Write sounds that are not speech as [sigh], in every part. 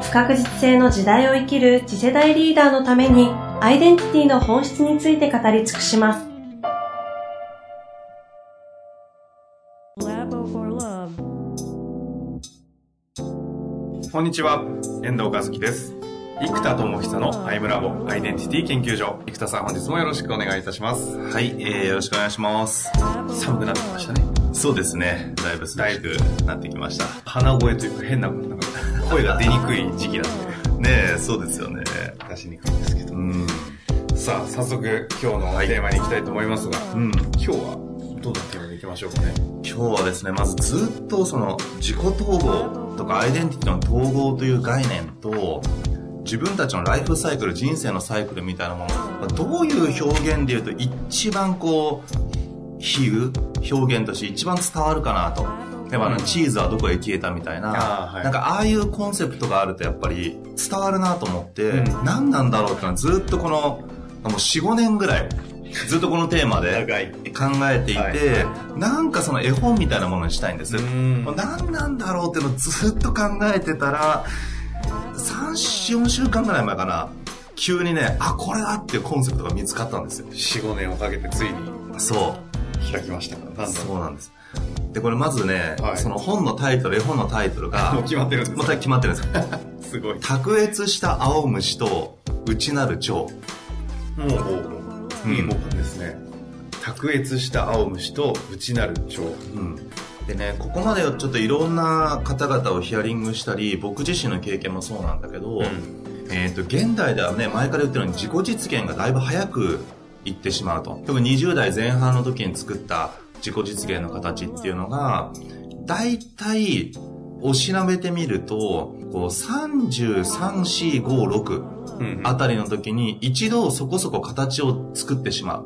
不確実性の時代を生きる次世代リーダーのためにアイデンティティの本質について語り尽くします。こんにちは、遠藤和樹です。生田智久のアイムラボアイデンティティ研究所。生田さん本日もよろしくお願いいたします。はい、えー、よろしくお願いします。寒くなってきましたね。そうですね。だいぶだいぶなってきました。鼻声というか変な、な声が出にくい時期なんで。ねえ、そうですよね。出しにくいんですけど。うん。さあ、早速今日のテーマに行きたいと思いますが、はい、うん、今日はどんなテーマでいきましょうかね？今日はですね、まずずっとその自己統合とかアイデンティティの統合という概念と、自分たちのライフサイクル、人生のサイクルみたいなもの、どういう表現で言うと一番こう、比喩、表現として一番伝わるかなと。例えばあの、チーズはどこへ消えたみたいな、はい、なんかああいうコンセプトがあるとやっぱり伝わるなと思って、うん、何なんだろうってのはずっとこの、もう4、5年ぐらい、[laughs] ずっとこのテーマで考えていて、はい、なんかその絵本みたいなものにしたいんです。ん何なんだろうっていうのをずっと考えてたら、3、4週間ぐらい前かな、急にね、あ、これだっていうコンセプトが見つかったんですよ。4、5年をかけてついに。そう。開きましたから。そうなんです。で、これまずね、はい、その本のタイトル、絵本のタイトルが、[laughs] もう決まってるんですもう決まってるんです [laughs] すごい。卓越した青虫と内なる蝶。もう、もう、いい本ですね。卓越した青虫と内なる蝶。うん。でね、ここまでちょっといろんな方々をヒアリングしたり、僕自身の経験もそうなんだけど、うん、えっ、ー、と、現代ではね、前から言ってるように自己実現がだいぶ早くいってしまうと。特に20代前半の時に作った自己実現の形っていうのが、大体、おしなべてみると、こう、33、4、5、6、あたりの時に一度そこそこ形を作ってしま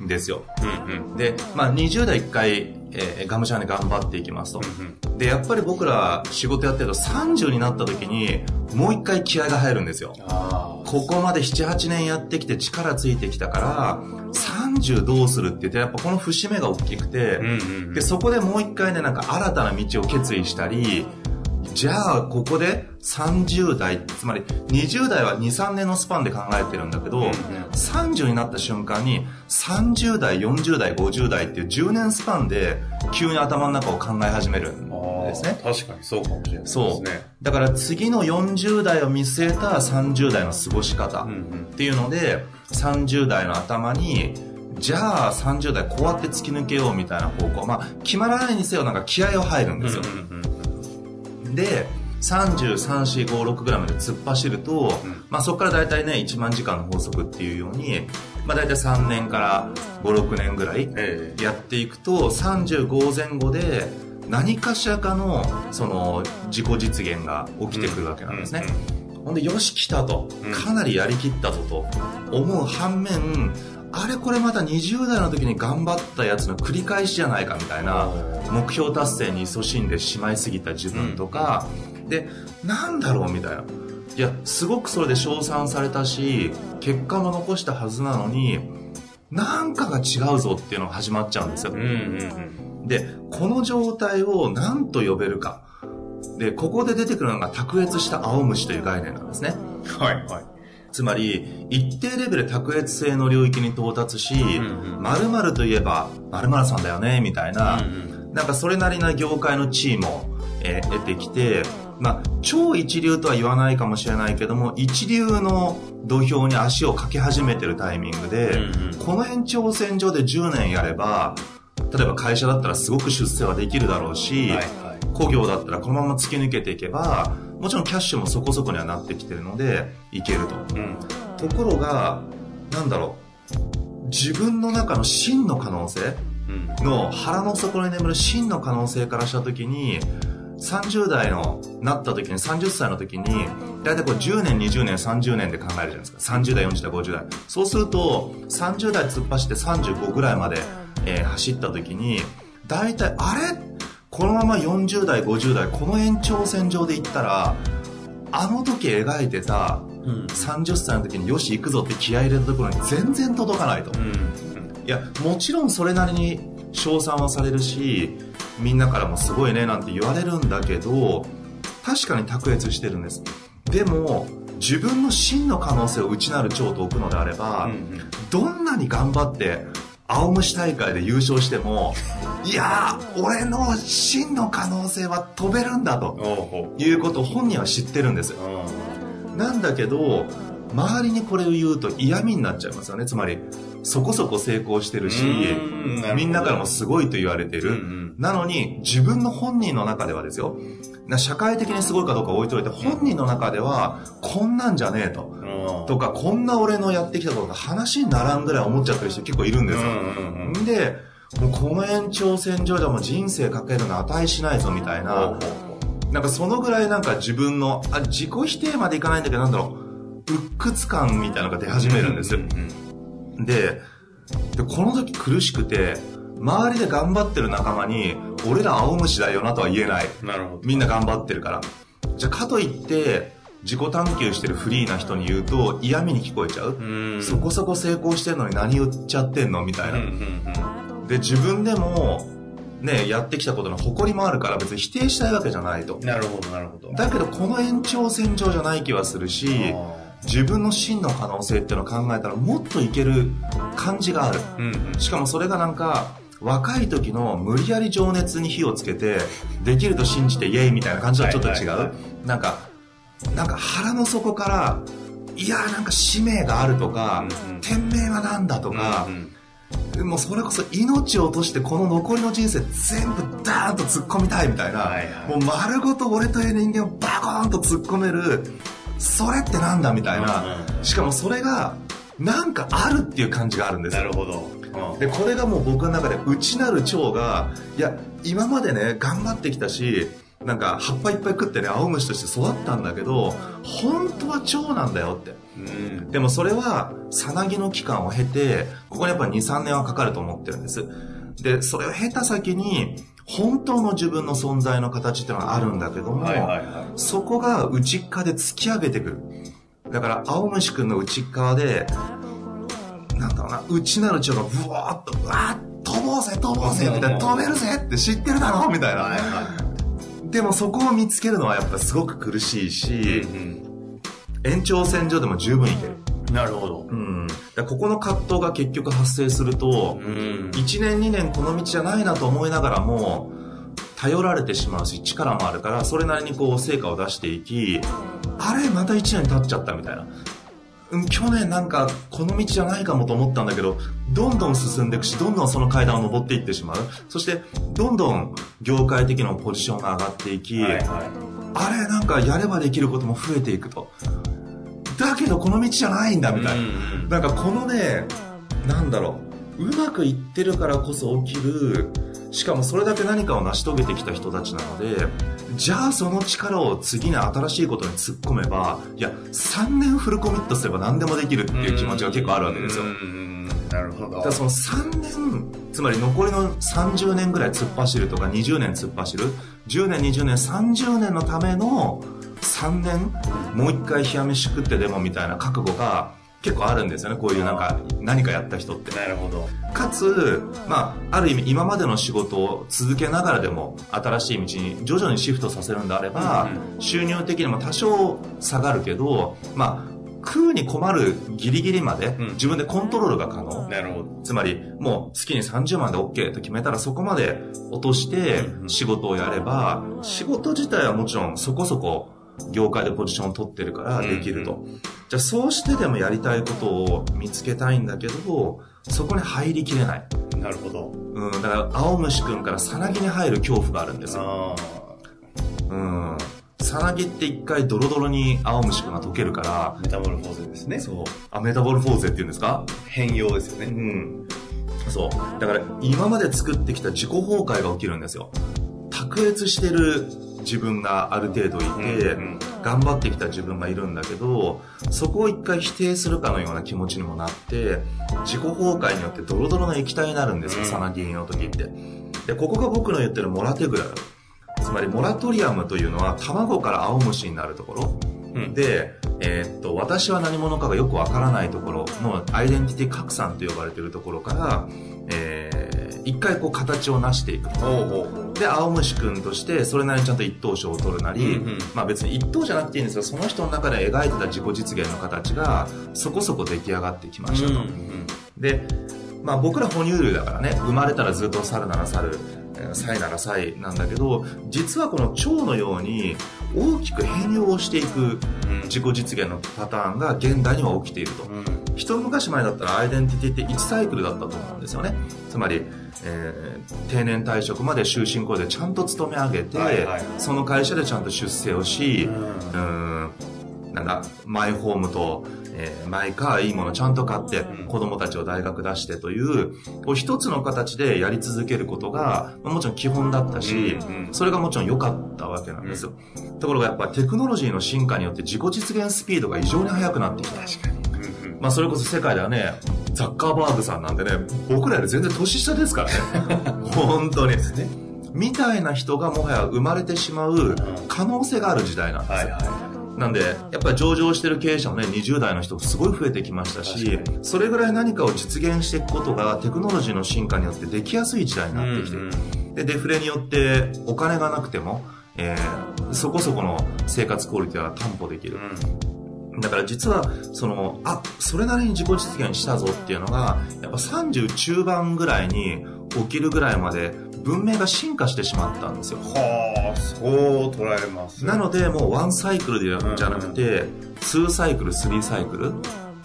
うんですよ。うんうん、で、まあ20代1回、えー、がむしゃらに頑張っていきますと。うんうん、で、やっぱり僕ら仕事やってると30になった時にもう一回気合が入るんですよ。ここまで7、8年やってきて力ついてきたから、30どうするって言って、やっぱこの節目が大きくて、で、そこでもう一回ね、なんか新たな道を決意したり、じゃあ、ここで30代、つまり20代は2、3年のスパンで考えてるんだけど、うんうん、30になった瞬間に30代、40代、50代っていう10年スパンで急に頭の中を考え始めるんですね。確かにそうかもしれないですね。そう。だから次の40代を見据えた30代の過ごし方っていうので、30代の頭にじゃあ30代こうやって突き抜けようみたいな方向。まあ、決まらないにせよなんか気合を入るんですよ。で3345ぐらいまで突っ走ると、うん、まあ、そこから大体ね1万時間の法則っていうように、まあ、大体3年から56年ぐらいやっていくと、35前後で何かしらかのその自己実現が起きてくるわけなんですね、ほんでよし来たと。かなりやりきったぞと思う反面あれこれまた20代の時に頑張ったやつの繰り返しじゃないかみたいな目標達成に勤しんでしまいすぎた自分とか、うん、でなんだろうみたいな。いやすごくそれで称賛されたし結果も残したはずなのになんかが違うぞっていうのが始まっちゃうんですよ、うんうんうん、でこの状態を何と呼べるか。でここで出てくるのが卓越した青虫という概念なんですね。はいはいつまり、一定レベル卓越性の領域に到達し、〇〇といえば、〇〇さんだよね、みたいな、なんかそれなりな業界の地位も、えー、得てきて、まあ、超一流とは言わないかもしれないけども、一流の土俵に足をかけ始めてるタイミングで、うんうん、この延長線上で10年やれば、例えば会社だったらすごく出世はできるだろうし、はいはい、工業だったらこのまま突き抜けていけば、もちろんキャッシュもそこそこにはなってきてるので、いけると。うん、ところが、なんだろう、自分の中の真の可能性の腹の底に眠る真の可能性からした時に、30代のなった時に30歳の時に大体こう10年20年30年で考えるじゃないですか。30代40代50代。そうすると30代突っ走って35ぐらいまで、えー走った時に大体あれ？このまま40代50代この延長線上でいったらあの時描いてたうん。30歳の時によし行くぞって気合い入れたところに全然届かないと、うん。いやもちろんそれなりに称賛はされるしみんなからもすごいねなんて言われるんだけど確かに卓越してるんですでも自分の真の可能性を内なる蝶と置くのであれば、うんどんなに頑張って青虫大会で優勝してもいやー俺の真の可能性は飛べるんだということを本人は知ってるんです。う。なんだけど周りにこれを言うと嫌味になっちゃいますよね。つまりそこそこ成功してるしみんなからもすごいと言われてる、なのに自分の本人の中ではですよな社会的にすごいかどうか置いといて本人の中ではこんなんじゃねえと。うん。とかこんな俺のやってきたことが話にならんぐらい思っちゃってる人結構いるんですよ、うんうんうんでもうこの延長線上じゃもう人生かけるの値しないぞみたいな、なんかそのぐらいなんか自分の、あ、自己否定までいかないんだけど、なんだろう、鬱屈感みたいなのが出始めるんです。うんうん。で、で、この時苦しくて、周りで頑張ってる仲間に、俺ら青虫だよなとは言えない。なるほど。みんな頑張ってるから。じゃあかといって、自己探求してるフリーな人に言うと嫌味に聞こえちゃう？うん。そこそこ成功してんのに何言っちゃってんの？みたいな。んで、自分でも、ね、やってきたことの誇りもあるから別に否定したいわけじゃないとうん。。なるほど、なるほど。だけどこの延長線上じゃない気はするしあ自分の真の可能性っていうのを考えたらもっといける感じがあるーうんうん。しかもそれがなんか若い時の無理やり情熱に火をつけてできると信じてイエイみたいな感じとはちょっと違う、はいはいはなんかなんか腹の底からいやーなんか使命があるとか、うんうん。天命はなんだとかう、んもうそれこそ命を落としてこの残りの人生全部ダーンと突っ込みたいみたいな、はいはい。もう丸ごと俺という人間をバコーンと突っ込めるそれってなんだみたいな、うん。しかもそれがなんかあるっていう感じがあるんですよ。なるほど。うん。でこれがもう僕の中で内なる腸がいや今までね頑張ってきたしなんか葉っぱいっぱい食ってね青虫として育ったんだけど本当は腸なんだよって。うん。でもそれはさなぎの期間を経てここにやっぱ23年はかかると思ってるんです。でそれを経た先に本当の自分の存在の形っていうのがあるんだけども、はいはいはそこが内っ側で突き上げてくる。だから青虫くんの内っ側でなんだろうな内なる腸がブワーッとうわー飛ぼうぜ飛ぼうぜみたいな飛べるぜって知ってるだろみたいなはでもそこを見つけるのはやっぱすごく苦しいい。しうん延長線上でも十分いけるうん。なるほど。うん、だここの葛藤が結局発生すると、うん。1年2年この道じゃないなと思いながらも頼られてしまうし力もあるからそれなりにこう成果を出していきあれまた1年経っちゃったみたいな、うん、去年なんかこの道じゃないかもと思ったんだけどどんどん進んでいくしどんどんその階段を上っていってしまう。そしてどんどん業界的なポジションが上がっていき、はいはい。あれなんかやればできることも増えていくと。だけどこの道じゃないんだみたいな、うんうん。なんかこのね、なんだろう、うまくいってるからこそ起きる、しかもそれだけ何かを成し遂げてきた人たちなので、じゃあその力を次に新しいことに突っ込めば、いや、3年フルコミットすれば何でもできるっていう気持ちが結構あるわけですよ。なるほどだから。その3年、つまり残りの30年ぐらい突っ走るとか20年突っ走る、10年、20年、30年のための3年、もう一回冷や飯食ってでもみたいな覚悟が結構あるんですよね、こういうなんか何かやった人って。なるほど。かつ、まあ、ある意味今までの仕事を続けながらでも新しい道に徐々にシフトさせるんであれば、収入的にも多少下がるけど、まあ、食うに困るギリギリまでうん自分でコントロールが可能。なるほど。つまり、もう月に30万で OK と決めたらそこまで落としてうん仕事をやれば、仕事自体はもちろんそこそこ業界でポジションを取ってるからできると。じゃあそうしてでもやりたいことを見つけたいんだけど、そこに入りきれない。なるほど。うん、だから青虫くんからさなぎに入る恐怖があるんですよ。あうん。さなぎって一回ドロドロに青虫くんが溶けるからあ、、メタモルフォーゼですね。そう。あ、メタボルフォーゼって言うんですか？変容ですようね。ん。そう。だから今まで作ってきた自己崩壊が起きるんですよ。卓越してる自分がある程度いて、頑張ってきた自分がいるんだけど、そこを一回否定するかのような気持ちにもなって、自己崩壊によってドロドロの液体になるんですよ、うんサナギンの時って。で、ここが僕の言ってるモラテグラル。つまり、モラトリアムというのは、卵から青虫になるところ。うんで、えーっと、私は何者かがよくわからないところのアイデンティティ拡散と呼ばれているところから、えー、一回こう形を成していく。ほうほうほで、青虫くんとして、それなりにちゃんと一等賞を取るなり、うんうんまあ別に一等じゃなくていいんですよ。その人の中で描いてた自己実現の形が、そこそこ出来上がってきましたと。で、まあ僕ら哺乳類だからね、生まれたらずっと猿なら猿、えーサイならサイなんだけど、実はこの蝶のように大きく変容をしていくうん自己実現のパターンが現代には起きていると。うん一昔前だったらアイデンティティって1サイクルだったと思うんですよね。つまり、えー定年退職まで終身雇用でちゃんと勤め上げて、はいはいその会社でちゃんと出世をし、ううーん、なんだ、マイホームと、えーマイカーいいものちゃんと買って、うん子供たちを大学出してという、こう一つの形でやり続けることが、まあもちろん基本だったし、それがもちろん良かったわけなんですよ。ところがやっぱテクノロジーの進化によって自己実現スピードが異常に速くなってきた。確かに。まあそれこそ世界ではね、ザッカーバーグさんなんてね、僕らより全然年下ですからね。[laughs] 本当に。ねみたいな人がもはや生まれてしまう可能性がある時代なんですよ。はいはなんで、やっぱり上場してる経営者もね、20代の人すごい増えてきましたし、それぐらい何かを実現していくことがテクノロジーの進化によってできやすい時代になってきてる。で、デフレによってお金がなくても、えーそこそこの生活クオリティは担保できる。だから実は、その、あ、それなりに自己実現したぞっていうのが、やっぱ30中盤ぐらいに起きるぐらいまで文明が進化してしまったんですよ。はあそう捉えますなので、もうワンサイクルでじゃなくて、ツーサイクル、スリーサイクル。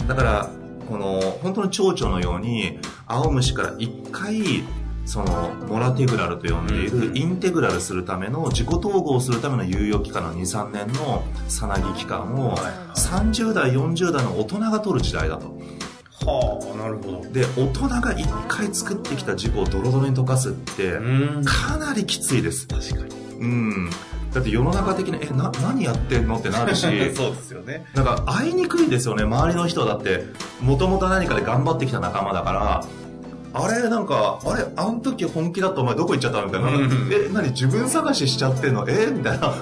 だから、この、本当に蝶々のように、青虫から一回、その、モラテグラルと呼んでいる、うんインテグラルするための、自己統合するための猶予期間の2、3年のさなぎ期間を、30代、40代の大人が取る時代だと。はあ。なるほど。で、大人が一回作ってきた自己をドロドロに溶かすって、ん。かなりきついです。確かに。うん。だって世の中的に、え、な、何やってんのってなるし、[laughs] そうですよね。なんか会いにくいですよね、周りの人だって、もともと何かで頑張ってきた仲間だから、あれ、なんか、あれ、あの時本気だったお前どこ行っちゃったみたいな。うんえ、何自分探ししちゃってんの？え？みたいな。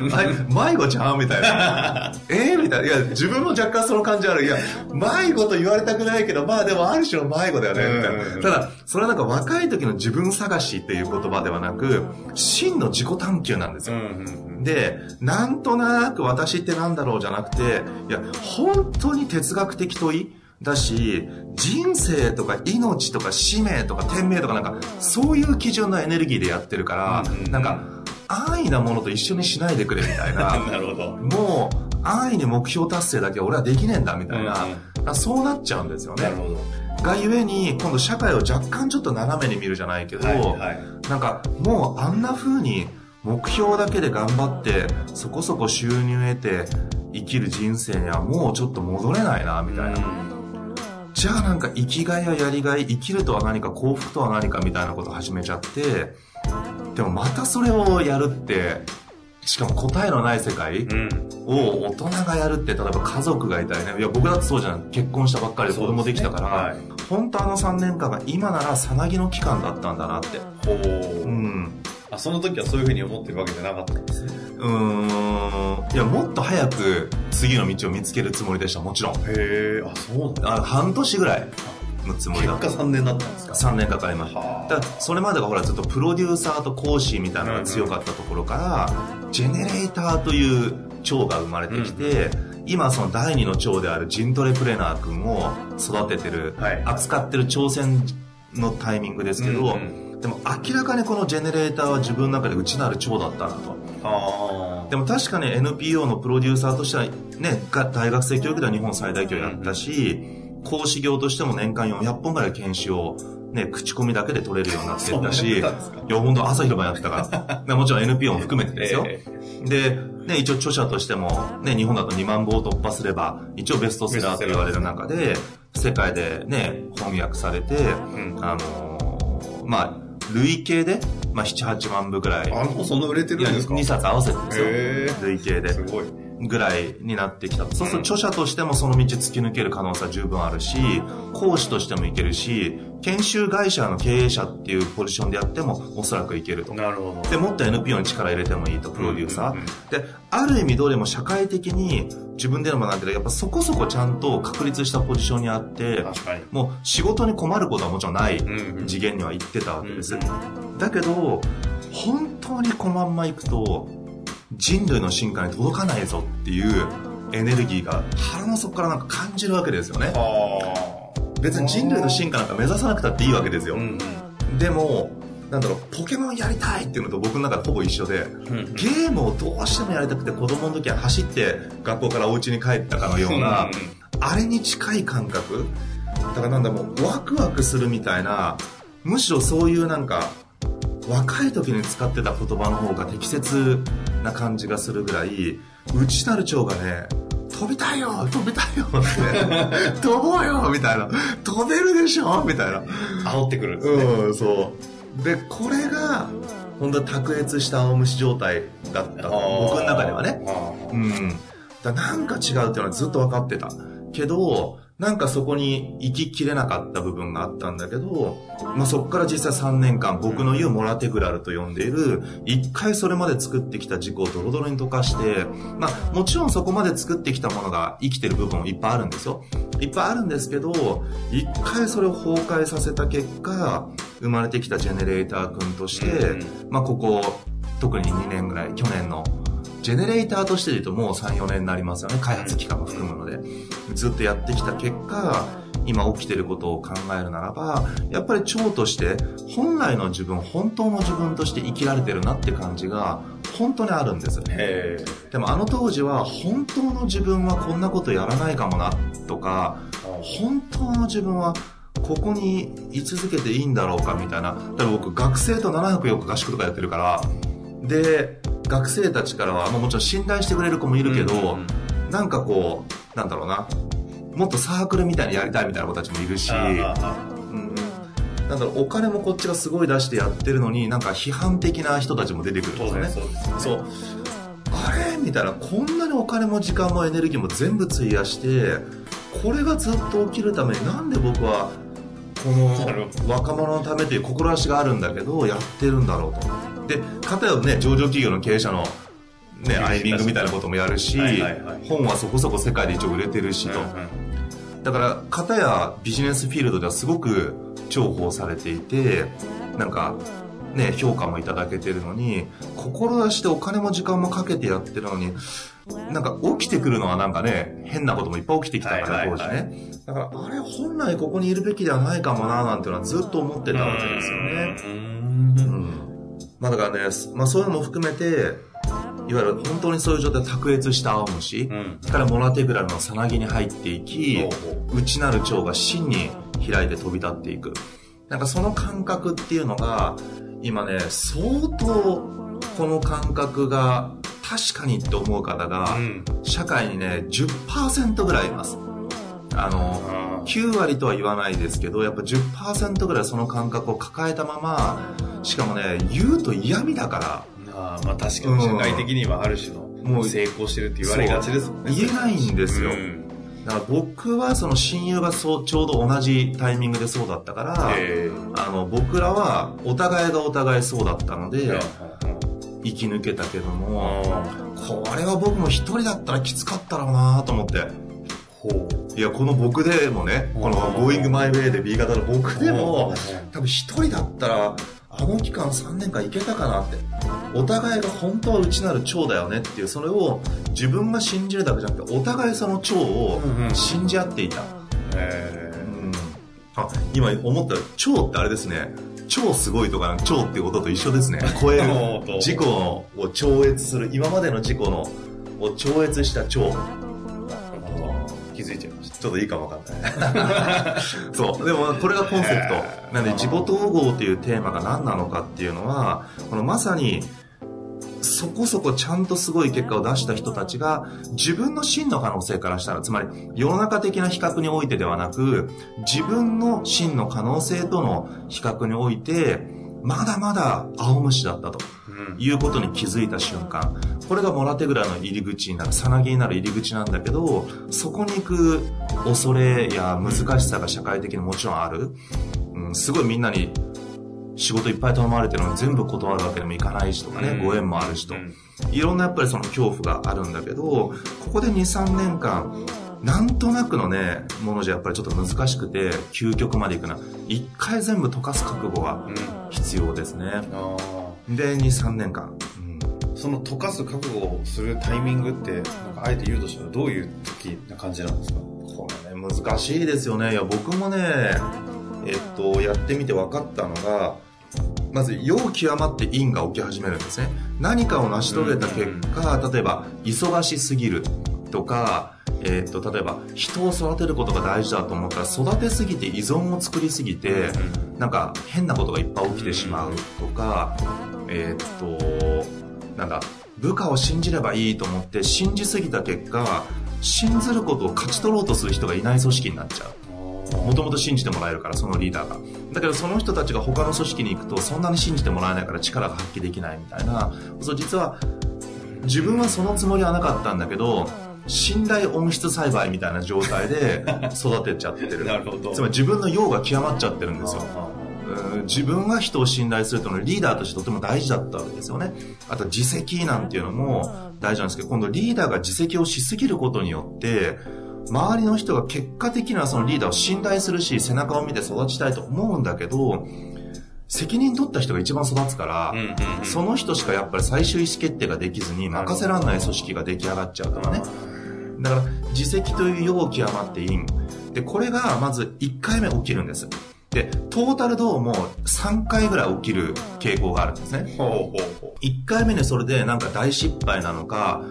[laughs] 迷子ちゃん？みたいな。[laughs] え？みたいな。いや、自分も若干その感じある。いや、迷子と言われたくないけど、まあでもある種の迷子だよね、みたいうんな。ただ、それはなんか若い時の自分探しっていう言葉ではなく、真の自己探求なんですよ。んで、なんとなく私ってなんだろうじゃなくて、いや、本当に哲学的問い？だし、人生とか命とか使命とか天命とかなんか、そういう基準のエネルギーでやってるから、うん。うんなんか、安易なものと一緒にしないでくれみたいな、[laughs] なるほど。もう、安易に目標達成だけは俺はできねえんだみたいな、うんそうなっちゃうんですよね。なる。ほど。がゆえに、今度社会を若干ちょっと斜めに見るじゃないけど、はいはい。なんかもうあんな風に目標だけで頑張ってそこそこ収入得て生きる人生にはもうちょっと戻れないなみたいな、じゃあなんか生きがいややりがい生きるとは何か幸福とは何かみたいなことを始めちゃってでもまたそれをやるってしかも答えのない世界うん。を大人がやるって例えば家族がいたりね。いや僕だってそうじゃん。結婚したばっかりで子供できたから、はい。本当あの3年間が今ならさなぎの期間だったんだなって。ほう。うん。あその時はそういうふうに思ってるわけじゃなかったんですね。うーん。いやもっと早く次の道を見つけるつもりでしたもちろん。へえあそうなんだ。あ半年ぐらいのつもり結果だった。3年だったんですか？3年かかりました。はあ。だそれまでがほらずっとプロデューサーと講師みたいなのが強かったところから、ジェネレーターという長が生まれてきて、今その第二の長であるジントレプレナー君を育ててる、はい。扱ってる挑戦のタイミングですけど、うんでも明らかにこのジェネレーターは自分の中で内なる長だったなと。あでも確かに NPO のプロデューサーとしてはね、が大学生教育では日本最大級やったし、講師業としても年間400本ぐらい研修をね、口コミだけで取れるようになってったし、い本当朝昼晩やってたから。[laughs] でもちろん NPO も含めてですよ。えで、ね、一応著者としても、ね、日本だと2万部を突破すれば、一応ベストセラーと言われる中で、世界でね、翻訳されて、んあのーまあ、累計で、まあ、7、8万部ぐらい。あ、もうそんな売れてるんですか ?2 冊合わせてですよ。累計で。すごい。ぐらいになってきた。そうすると著者としてもその道突き抜ける可能性は十分あるし、講師としてもいけるし、研修会社の経営者っていうポジションでやってもおそらくいけると。なるほど。で、もっと NPO に力入れてもいいと、プロデューサー。で、ある意味どれも社会的に自分でのもなんていうかやっぱそこそこちゃんと確立したポジションにあって。もう仕事に困ることはもちろんない次元には行ってたわけです。うんだけど、本当にこのまんま行くと、人類の進化に届かないぞっていうエネルギーが腹の底からなんか感じるわけですよね。は別に人類の進化なんか目指さなくたっていいわけですよ。あ。うんでも、なんだろう、ポケモンやりたいっていうのと僕の中でほぼ一緒で、うん。ゲームをどうしてもやりたくて子供の時は走って学校からお家に帰ったかのような、あれに近い感覚だからなんだもうワクワクするみたいなむしろそういうなんか若い時に使ってた言葉の方が適切な感じがするぐらい内なる蝶がね飛びたいよ飛びたいよって [laughs] 飛ぼうよみたいな飛べるでしょみたいな煽ってくるんですね。うんそうでこれが本当に卓越した青虫状態だった僕の中ではねあうん。だなんか違うっていうのはずっと分かってた。けど、なんかそこに行ききれなかった部分があったんだけど、まあ、そこから実際3年間僕の言うモラテグラルと呼んでいる、一回それまで作ってきた事故をドロドロに溶かして、まあ、もちろんそこまで作ってきたものが生きてる部分もいっぱいあるんですよ。いっぱいあるんですけど、一回それを崩壊させた結果、生まれてきたジェネレーター君として、うんまあ、ここ、特に2年ぐらい、去年のジェネレーターとしてで言うともう3、4年になりますよね。開発期間も含むので。ずっとやってきた結果、今起きてることを考えるならば、やっぱり蝶として、本来の自分、本当の自分として生きられてるなって感じが、本当にあるんですよね。へでもあの当時は、本当の自分はこんなことやらないかもな、とか、本当の自分はここに居続けていいんだろうかみたいな。だから僕学生と7泊4日合宿とかやってるから、で、学生たちからは、まあもちろん信頼してくれる子もいるけど、うんうんうん。なんかこう、なんだろうな、もっとサークルみたいにやりたいみたいな子たちもいるし、うんなんだろう、お金もこっちがすごい出してやってるのに、なんか批判的な人たちも出てくるんですよね。そう。あれ？みたいな、こんなにお金も時間もエネルギーも全部費やして、これがずっと起きるためになんで僕は、この若者のためという志があるんだけど、やってるんだろうと。で、かたやね、上場企業の経営者の、ね、アイミングみたいなこともやるし、はいはいはい本はそこそこ世界で一応売れてるしと。だから、片やビジネスフィールドではすごく重宝されていて、なんか、ね、評価もいただけてるのに、志してお金も時間もかけてやってるのに、なんか起きてくるのはなんかね、変なこともいっぱい起きてきたから、当時ね。だから、あれ、本来ここにいるべきではないかもな、なんていうのはずっと思ってたわけですよね。うんまあだからね、まあそういうのも含めて、いわゆる本当にそういう状態で卓越した青虫、うんからモラテグラルのさなぎに入っていき内なる蝶が真に開いて飛び立っていく。なんかその感覚っていうのが、今ね、相当この感覚が確かにって思う方が、うん。社会にね、10%ぐらいいます。あの、あ9割とは言わないですけど、やっぱ10%ぐらいその感覚を抱えたまま、しかもね、言うと嫌味だから、あーまあ確かに社会的にはある種のもう成功してるって言われがちですもんね。言えないんですよ。うん。だから僕はその親友がそうちょうど同じタイミングでそうだったから、えあの僕らはお互いがお互いそうだったのえで生き抜けたけどもあこれは僕も一人だったらきつかったろうなと思って。ほう。いやこの僕でもねこの「Going My Way」で B 型の僕でもうん多分一人だったらあの期間3年間いけたかなって。お互いが本当は内なる蝶だよねっていうそれを自分が信じるだけじゃなくてお互いその蝶をうんうん信じ合っていた、えうん。あ今思ったら蝶ってあれですね超すごいとか蝶っていうことと一緒ですね [laughs] 超える事故を超越する今までの事故のを超越した蝶ー気づいちゃいました。ちょっといいかもわかんない。[laughs] そう。でも、これがコンセプト。なんで、自己統合というテーマが何なのかっていうのは、このまさに、そこそこちゃんとすごい結果を出した人たちが、自分の真の可能性からしたら、つまり、世の中的な比較においてではなく、自分の真の可能性との比較において、まだまだ青虫だったということに気づいた瞬間、これがモラテグラの入り口になる、さなぎになる入り口なんだけど、そこに行く恐れや難しさが社会的にもちろんある。うん、すごいみんなに仕事いっぱい頼まれてるのに全部断るわけにもいかないしとかね、ご縁もあるしと。いろんなやっぱりその恐怖があるんだけど、ここで2、3年間、なんとなくのね、ものじゃやっぱりちょっと難しくて、究極までいくな。一回全部溶かす覚悟が必要ですね。うん、で、2、3年間。うん、その溶かす覚悟をするタイミングって、なんかあえて言うとしたらどういう時な感じなんですか？これね、難しいですよね。いや、僕もね、えっと、やってみて分かったのが、まず、陽極まって陰が起き始めるんですね。何かを成し遂げた結果、例えば、忙しすぎるとか、えー、っと、例えば、人を育てることが大事だと思ったら、育てすぎて依存を作りすぎて、なんか変なことがいっぱい起きてしまうとか、えー、っと、なんか、部下を信じればいいと思って信じすぎた結果、信ずることを勝ち取ろうとする人がいない組織になっちゃう。もともと信じてもらえるから、そのリーダーが。だけどその人たちが他の組織に行くと、そんなに信じてもらえないから力が発揮できないみたいな。そう、実は、自分はそのつもりはなかったんだけど、信頼温室栽培みたいな状態で育てちゃってる。[laughs] なるほど。つまり自分の用が極まっちゃってるんですよ。自分が人を信頼するというのはリーダーとしてとても大事だったわけですよね。あと自責なんていうのも大事なんですけど、今度リーダーが自責をしすぎることによって、周りの人が結果的にはそのリーダーを信頼するし、背中を見て育ちたいと思うんだけど、責任取った人が一番育つから、その人しかやっぱり最終意思決定ができずに任せられない組織が出来上がっちゃうからね。だから、自責という容極まっていい。で、これがまず1回目起きるんです。で、トータルどうも3回ぐらい起きる傾向があるんですね。1回目でそれでなんか大失敗なのか、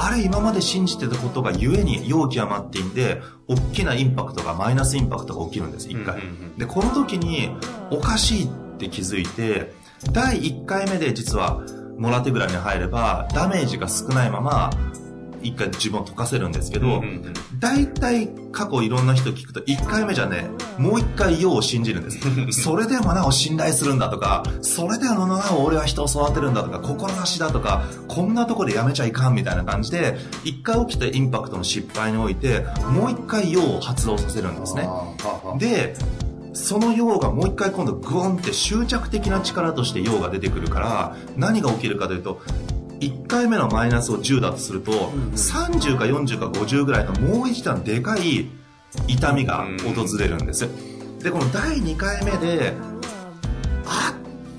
あれ今まで信じてたことがゆえに容極まっていんで、大きなインパクトが、マイナスインパクトが起きるんです、1回。で、この時におかしいって気づいて、第1回目で実は、もらってぐらいに入れば、ダメージが少ないまま、一回自分を溶かせるんですけど、大体過去いろんな人聞くと、一回目じゃね、もう一回用を信じるんです。[laughs] それでもなお信頼するんだとか、それでもなお俺は人を育てるんだとか、志だとか、こんなとこでやめちゃいかんみたいな感じで、一回起きたインパクトの失敗において、もう一回用を発動させるんですね。で、その用がもう一回今度グオンって執着的な力として用が出てくるから、何が起きるかというと、1回目のマイナスを10だとすると、30か40か50ぐらいのもう一段でかい痛みが訪れるんです。で、この第2回目で、あ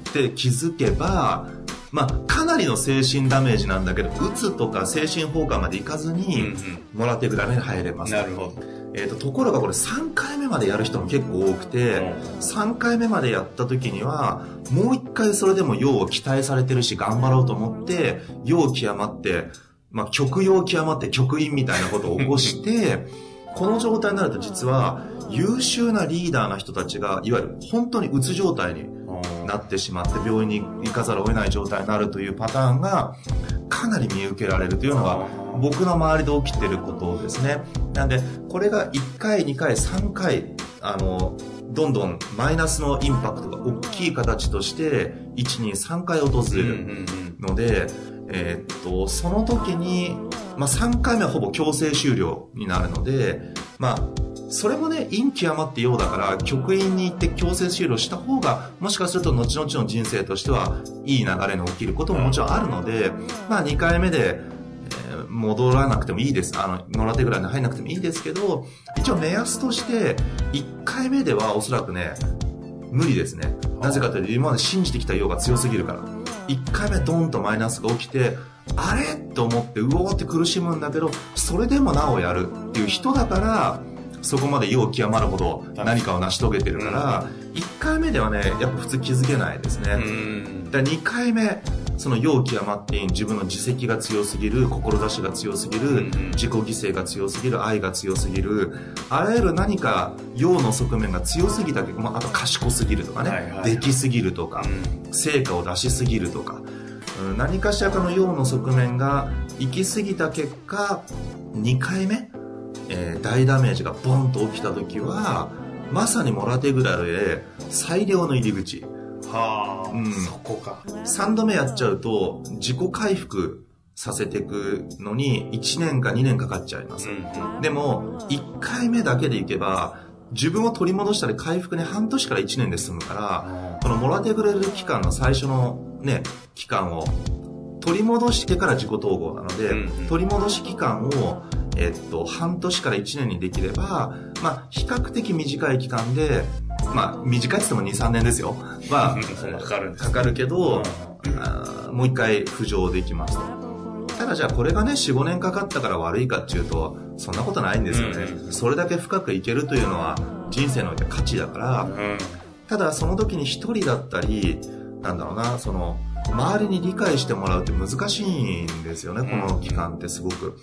って気づけば、まあ、かなりの精神ダメージなんだけど、うつとか精神崩壊までいかずに、もらっていくダメに入れます。なるほど。えーと、ところがこれ3回目までやる人も結構多くて、3回目までやった時にはもう1回それでも用を期待されてるし頑張ろうと思って用極まって、まあ、極用極まって極陰みたいなことを起こして [laughs] この状態になると実は優秀なリーダーな人たちがいわゆる本当にうつ状態になってしまって病院に行かざるを得ない状態になるというパターンがかなり見受けられるというのが僕の周りで起きてることですね。なんで、これが1回、2回、3回、あの、どんどんマイナスのインパクトが大きい形として、1、2、3回訪れるので、えー、っと、その時に、まあ、3回目はほぼ強制終了になるので、まあ、それもね、陰極まってようだから、極陰に行って強制終了した方が、もしかすると後々の人生としては、いい流れの起きることももちろんあるので、まあ2回目で、戻らなくてもいいです。あの、野良手ぐらいに入んなくてもいいですけど、一応目安として、1回目ではおそらくね、無理ですね。なぜかというと、今まで信じてきたようが強すぎるから。1回目ドンとマイナスが起きて、あれ？と思って、うおーって苦しむんだけど、それでもなおやるっていう人だから、そこまで要極まるほど何かを成し遂げてるから、1回目ではね、やっぱ普通気づけないですね。だ2回目、その要極まって自分の自責が強すぎる、志が強すぎる、自己犠牲が強すぎる、愛が強すぎる、あらゆる何か要の側面が強すぎたけど、まあ、あと賢すぎるとかね、できすぎるとか、成果を出しすぎるとか、何かしらかの要の側面が行き過ぎた結果、2回目えー、大ダメージがボンと起きた時はまさにモラテグラルへ最良の入り口はあ、うんそこか。3度目やっちゃうと、自己回復させていくのに1年か2年かかっちゃいます。ん。でも、1回目だけでいけば、自分を取り戻したり回復に半年から1年で済むから、このモラテグレル期間の最初のね、期間を取り戻してから自己統合なので、うんうん取り戻し期間を、えっと、半年から1年にできれば、まあ、比較的短い期間で、まあ、短いって言っても2、3年ですよ。はうんそんなかかるかかるけど、うんあーもう一回浮上できますと。ただじゃあこれがね、4、5年かかったから悪いかっていうと、そんなことないんですよね。うんうんそれだけ深くいけるというのは人生において価値だから、うん。ただその時に一人だったり、なんだろうな、その、周りに理解してもらうって難しいんですよね、この期間ってすごく。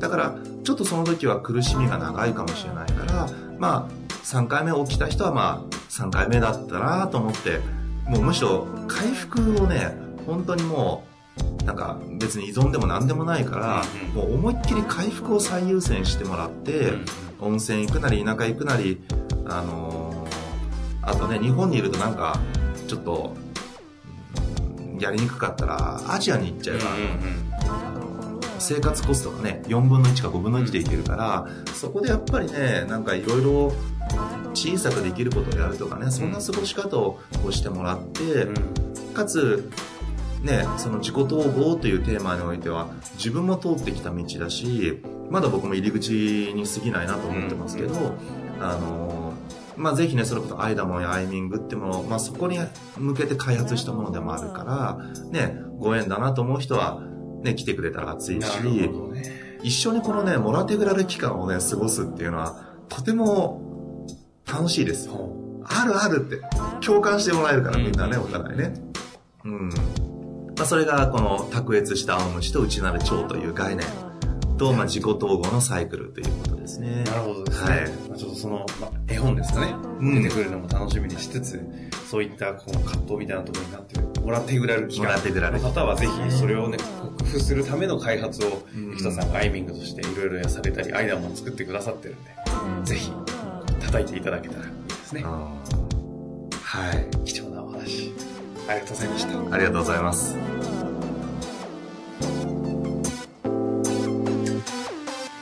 だから、ちょっとその時は苦しみが長いかもしれないから、まあ、3回目起きた人はまあ、3回目だったなと思って、もうむしろ回復をね、本当にもう、なんか別に依存でも何でもないから、うんもう思いっきり回復を最優先してもらって、温泉行くなり田舎行くなり、あのーあとね、日本にいるとなんか、ちょっと、やりにくかったら、アジアに行っちゃえば、生活コストがね、4分の1か5分の1でいけるから、そこでやっぱりね、なんかいろいろ小さくできることをやるとかね、そんな過ごし方をしてもらって、かつ、ね、その自己統合というテーマにおいては自分も通ってきた道だしまだ僕も入り口に過ぎないなと思ってますけど、あのまあ、ぜひねそれこそアイダモンやアイミングってもの、まあ、そこに向けて開発したものでもあるから、ね、ご縁だなと思う人は、ね、来てくれたら熱いしね。一緒にこのねモラテグラル期間をね過ごすっていうのはとても楽しいですよあるあるって共感してもらえるからみんなね、お互いね。うん。まあ、それがこの卓越した青虫と内なる蝶という概念と、まあ、自己統合のサイクルということですね。なるほどですね。はいまあ、ちょっとその、まあ、絵本ですかね、うん出てくるのも楽しみにしつつ、そういったこう葛藤みたいなところになってる、もらってぐられる期間もらってぐられるの方はぜひそれをね、克服するための開発を、うん生田さんがアイミングとしていろいろやされたり、アイダも作ってくださってるんで、ぜひ叩いていただけたらいいですねう。んはい。貴重なお話、ありがとうございました。ありがとうございます。